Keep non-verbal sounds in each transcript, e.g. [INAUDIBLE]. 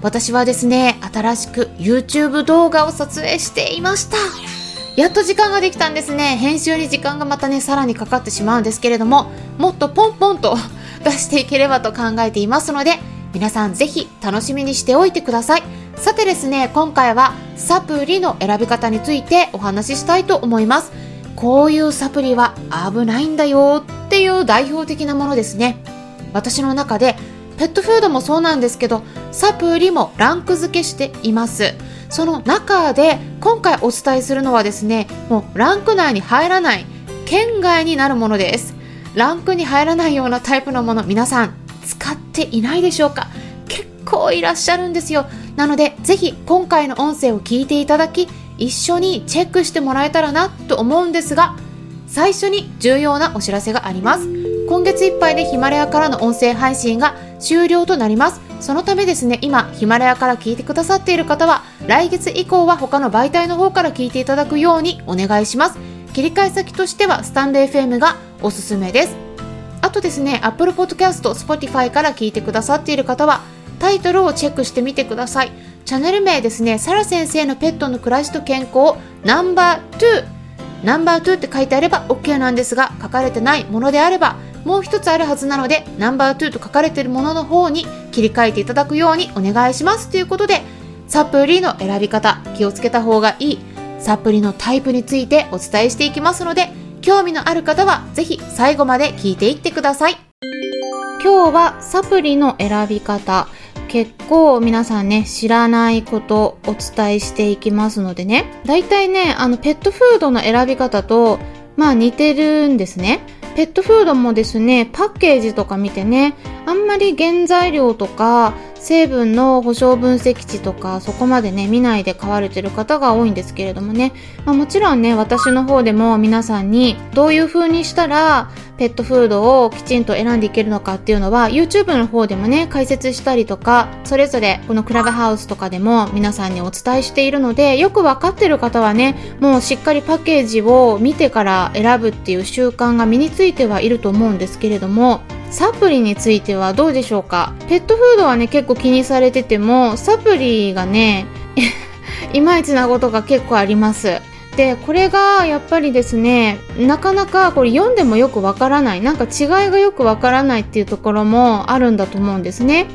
私はですね、新しく YouTube 動画を撮影していました。やっと時間ができたんですね。編集に時間がまたね、さらにかかってしまうんですけれども、もっとポンポンと [LAUGHS] 出していければと考えていますので、皆さんぜひ楽しみにしておいてください。さてですね、今回はサプリの選び方についてお話ししたいと思います。こういうサプリは危ないんだよっていう代表的なものですね。私の中でペットフードもそうなんですけどサプリもランク付けしています。その中で今回お伝えするのはですねもうランク内に入らない県外になるものです。ランクに入らないようなタイプのもの皆さん使っていないでしょうか？結構いらっしゃるんですよ。なのでぜひ今回の音声を聞いていただき一緒にチェックしてもらえたらなと思うんですが最初に重要なお知らせがあります。今月いっぱいでヒマラヤからの音声配信が終了となります。そのためですね今ヒマラヤから聞いてくださっている方は来月以降は他の媒体の方から聞いていただくようにお願いします。切り替え先としてはスタンレー FM がおすすめです。あとですね Apple Podcast、Spotify から聞いてくださっている方はタイトルをチェックしてみてください。チャンネル名ですねサラ先生のペットの暮らしと健康ナンバー2ナンバー2って書いてあれば OK なんですが書かれてないものであればもう一つあるはずなのでナンバー2と書かれているものの方に切り替えていただくようにお願いしますということでサプリの選び方気をつけた方がいいサプリのタイプについてお伝えしていきますので興味のある方はぜひ最後まで聞いていってください今日はサプリの選び方結構皆さんね、知らないことお伝えしていきますのでね。大体ね、あのペットフードの選び方と、まあ似てるんですね。ペットフードもですね、パッケージとか見てね、あんまり原材料とか成分の保証分析値とかそこまでね、見ないで買われてる方が多いんですけれどもね、まあ、もちろんね、私の方でも皆さんにどういう風にしたらペットフードをきちんと選んでいけるのかっていうのは YouTube の方でもね解説したりとかそれぞれこのクラブハウスとかでも皆さんにお伝えしているのでよくわかってる方はねもうしっかりパッケージを見てから選ぶっていう習慣が身についてはいると思うんですけれどもサプリについてはどうでしょうか？ペットフードはね結構気にされててもサプリがね [LAUGHS] いまいちなことが結構あります。でこれがやっぱりですねなかなかこれ読んでもよくわからない。なんか違いがよくわからないっていうところもあるんだと思うんですね。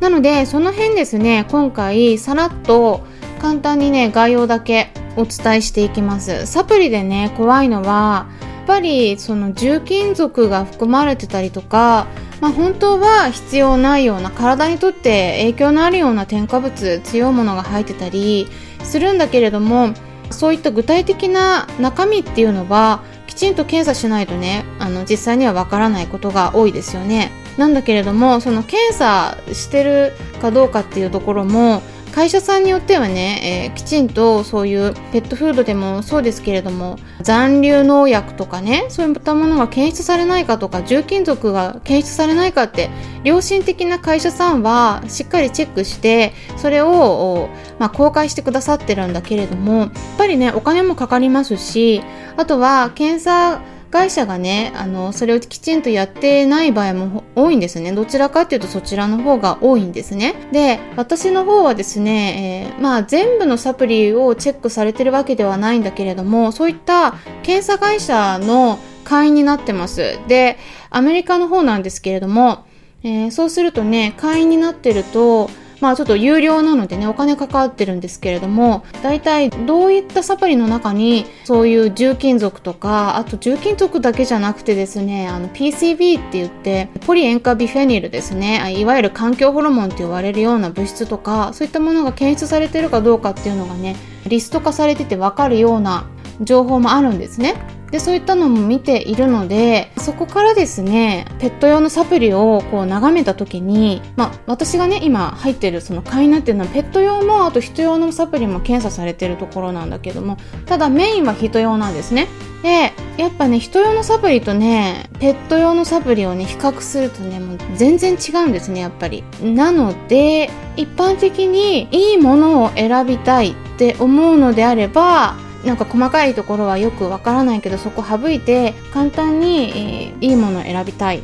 なのでその辺ですね今回さらっと簡単にね概要だけお伝えしていきます。サプリでね怖いのはぱりその重金属が含まれてたりとかまあ、本当は必要ないような体にとって影響のあるような添加物強いものが入ってたりするんだけれどもそういった具体的な中身っていうのはきちんと検査しないとねあの実際にはわからないことが多いですよね。なんだけれどもその検査してるかどうかっていうところも会社さんによってはね、えー、きちんとそういうペットフードでもそうですけれども残留農薬とかねそういったものが検出されないかとか重金属が検出されないかって良心的な会社さんはしっかりチェックしてそれを、まあ、公開してくださってるんだけれどもやっぱりねお金もかかりますしあとは検査会社がね、あの、それをきちんとやってない場合も多いんですね。どちらかっていうとそちらの方が多いんですね。で、私の方はですね、えー、まあ全部のサプリをチェックされてるわけではないんだけれども、そういった検査会社の会員になってます。で、アメリカの方なんですけれども、えー、そうするとね、会員になってると、まあちょっと有料なのでね、お金かかってるんですけれども、大体どういったサプリの中にそういう重金属とか、あと重金属だけじゃなくてですね、あの PCB って言って、ポリ塩化ビフェニルですね、いわゆる環境ホルモンって言われるような物質とか、そういったものが検出されてるかどうかっていうのがね、リスト化されててわかるような情報もあるんですね。でそういったのも見ているのでそこからですねペット用のサプリをこう眺めた時に、まあ、私がね今入ってるその会員なっていうのはペット用もあと人用のサプリも検査されてるところなんだけどもただメインは人用なんですね。でやっぱね人用のサプリとねペット用のサプリをね比較するとねもう全然違うんですねやっぱり。なので一般的にいいものを選びたいって思うのであればなんか細かいところはよくわからないけどそこ省いて簡単に、えー、いいものを選びたい。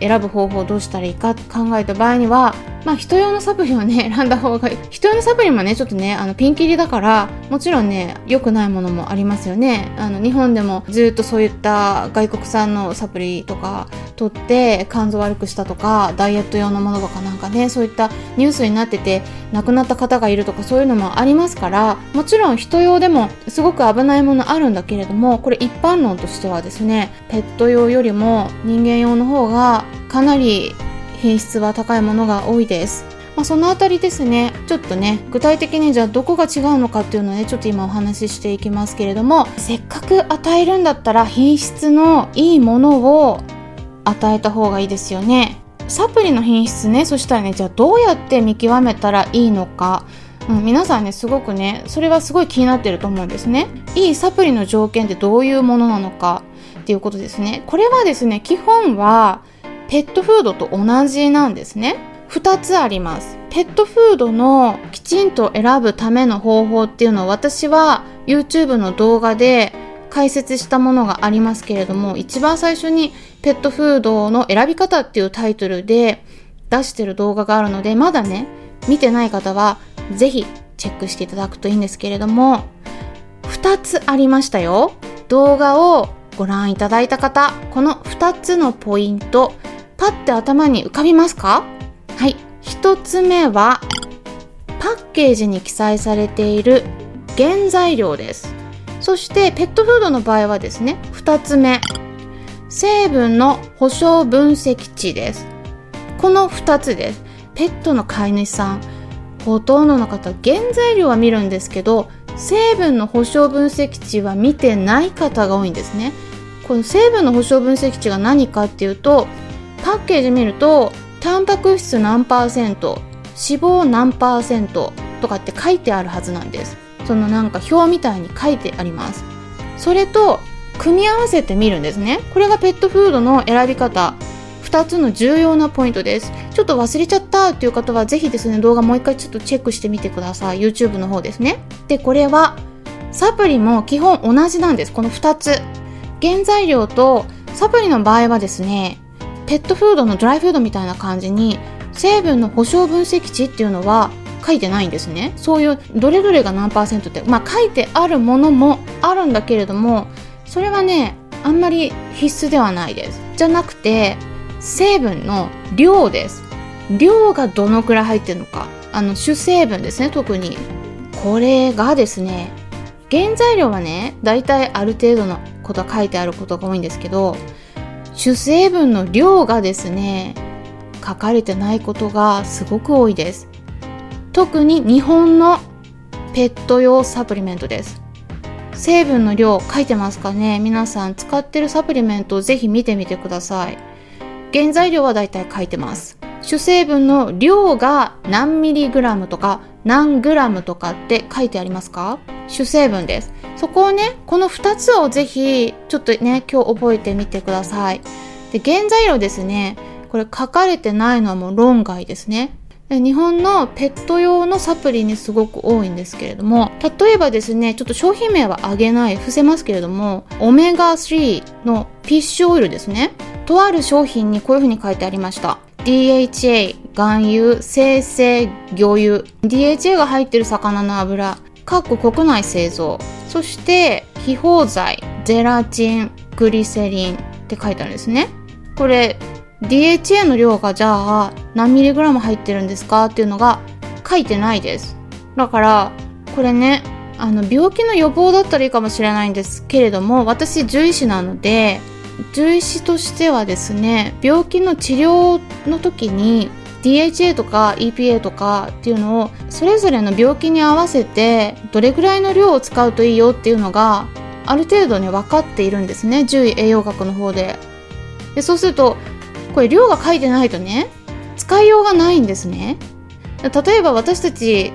選ぶ方法をどうしたらいいか考えた場合にはまあ人用のサプリをね [LAUGHS] 選んだ方がいい。人用のサプリもねちょっとねあのピンキリだからもちろんね良くないものもありますよね。あの日本でもずっとそういった外国産のサプリとか取って肝臓悪くしたとかダイエット用のものとかなんかねそういったニュースになってて亡くなった方がいるとかそういうのもありますからもちろん人用でもすごく危ないものあるんだけれどもこれ一般論としてはですねペット用よりも人間用の方がかなり品質は高いものが多いです。まあ、そのあたりですね、ちょっとね、具体的にじゃあどこが違うのかっていうのをね、ちょっと今お話ししていきますけれども、せっかく与えるんだったら品質のいいものを与えた方がいいですよね。サプリの品質ね、そしたらね、じゃあどうやって見極めたらいいのか。うん、皆さんね、すごくね、それはすごい気になってると思うんですね。いいサプリの条件ってどういうものなのかっていうことですね。これはですね、基本は、ペットフードと同じなんですね。2つあります。ペットフードのきちんと選ぶための方法っていうのを私は YouTube の動画で解説したものがありますけれども、一番最初にペットフードの選び方っていうタイトルで出してる動画があるので、まだね、見てない方はぜひチェックしていただくといいんですけれども、2つありましたよ。動画をご覧いただいた方、この2つのポイント、パッて頭に浮かびますか？はい。一つ目は、パッケージに記載されている原材料です。そして、ペットフードの場合はですね、二つ目、成分の保証分析値です。この二つです。ペットの飼い主さん、ほとんどの方、原材料は見るんですけど、成分の保証分析値は見てない方が多いんですね。この成分の保証分析値が何かっていうと、パッケージ見るとタンパク質何パーセント脂肪何パーセントとかって書いてあるはずなんです。そのなんか表みたいに書いてあります。それと組み合わせてみるんですね。これがペットフードの選び方。2つの重要なポイントです。ちょっと忘れちゃったっていう方はぜひですね動画もう一回ちょっとチェックしてみてください。YouTube の方ですね。でこれはサプリも基本同じなんです。この2つ。原材料とサプリの場合はですねペットフードのドライフードみたいな感じに成分の保証分析値っていうのは書いてないんですね。そういうどれどれが何パーセントってまあ書いてあるものもあるんだけれどもそれはねあんまり必須ではないです。じゃなくて成分の量です。量がどのくらい入ってるのか。あの主成分ですね特に。これがですね原材料はねだいたいある程度のことは書いてあることが多いんですけど主成分の量がですね書かれてないことがすごく多いです。特に日本のペット用サプリメントです。成分の量書いてますかね？皆さん使ってるサプリメントをぜひ見てみてください。原材料はだいたい書いてます。主成分の量が何ミリグラムとか何グラムとかって書いてありますか？主成分です。そこをねこの2つをぜひちょっとね今日覚えてみてください。で原材料ですね。これ書かれてないのはもう論外ですね。で日本のペット用のサプリにすごく多いんですけれども例えばですねちょっと商品名は挙げない伏せますけれどもオメガ3のフィッシュオイルですね。とある商品にこういうふうに書いてありました。DHA 含有生成魚油。DHA が入ってる魚の油。各国内製造。そして非包材ゼラチングリセリンって書いてあるんですね。これ DHA の量がじゃあ何ミリグラム入ってるんですか？っていうのが書いてないです。だからこれねあの病気の予防だったらいいかもしれないんですけれども私獣医師なので獣医師としてはですね病気の治療の時に DHA とか EPA とかっていうのをそれぞれの病気に合わせてどれぐらいの量を使うといいよっていうのがある程度ね分かっているんですね獣医栄養学の方で。でそうするとこれ量が書いてないとね使いようがないんですね。例えば私たち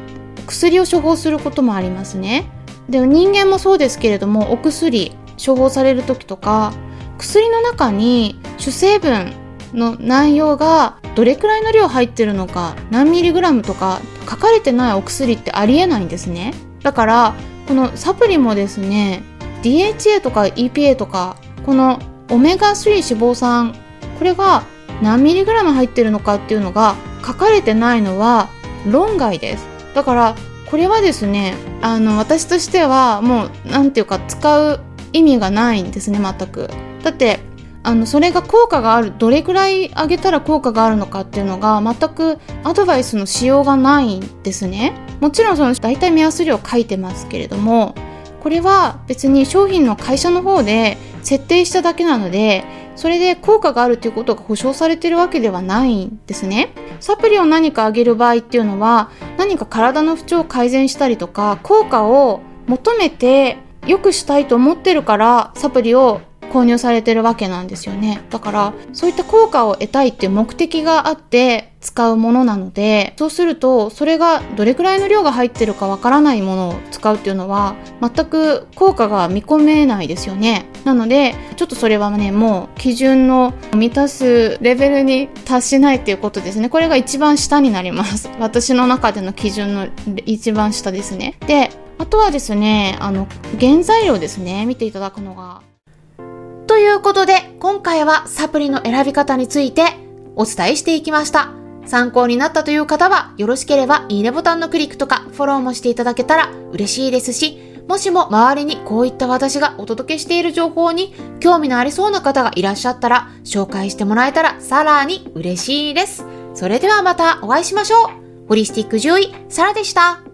薬を処方することもありますね。で人間もそうですけれどもお薬処方される時とか薬の中に主成分の内容がどれくらいの量入ってるのか何ミリグラムとか書かれてないお薬ってありえないんですね。だからこのサプリもですね DHA とか EPA とかこのオメガ3脂肪酸これが何ミリグラム入ってるのかっていうのが書かれてないのは論外です。だからこれはですねあの私としてはもう何ていうか使う意味がないんですね全く。だってあのそれが効果があるどれくらい上げたら効果があるのかっていうのが全くアドバイスのしようがないんですね。もちろんその大体目安量書いてますけれどもこれは別に商品の会社の方で設定しただけなのでそれで効果があるということが保証されてるわけではないんですね。サプリを何かあげる場合っていうのは何か体の不調を改善したりとか効果を求めて良くしたいと思ってるからサプリを購入されてるわけなんですよね。だから、そういった効果を得たいっていう目的があって使うものなので、そうすると、それがどれくらいの量が入ってるかわからないものを使うっていうのは、全く効果が見込めないですよね。なので、ちょっとそれはね、もう基準の満たすレベルに達しないっていうことですね。これが一番下になります。[LAUGHS] 私の中での基準の一番下ですね。で、あとはですね、あの、原材料ですね、見ていただくのが。ということで、今回はサプリの選び方についてお伝えしていきました。参考になったという方は、よろしければいいねボタンのクリックとかフォローもしていただけたら嬉しいですし、もしも周りにこういった私がお届けしている情報に興味のありそうな方がいらっしゃったら、紹介してもらえたらさらに嬉しいです。それではまたお会いしましょう。ホリスティック獣医、サラでした。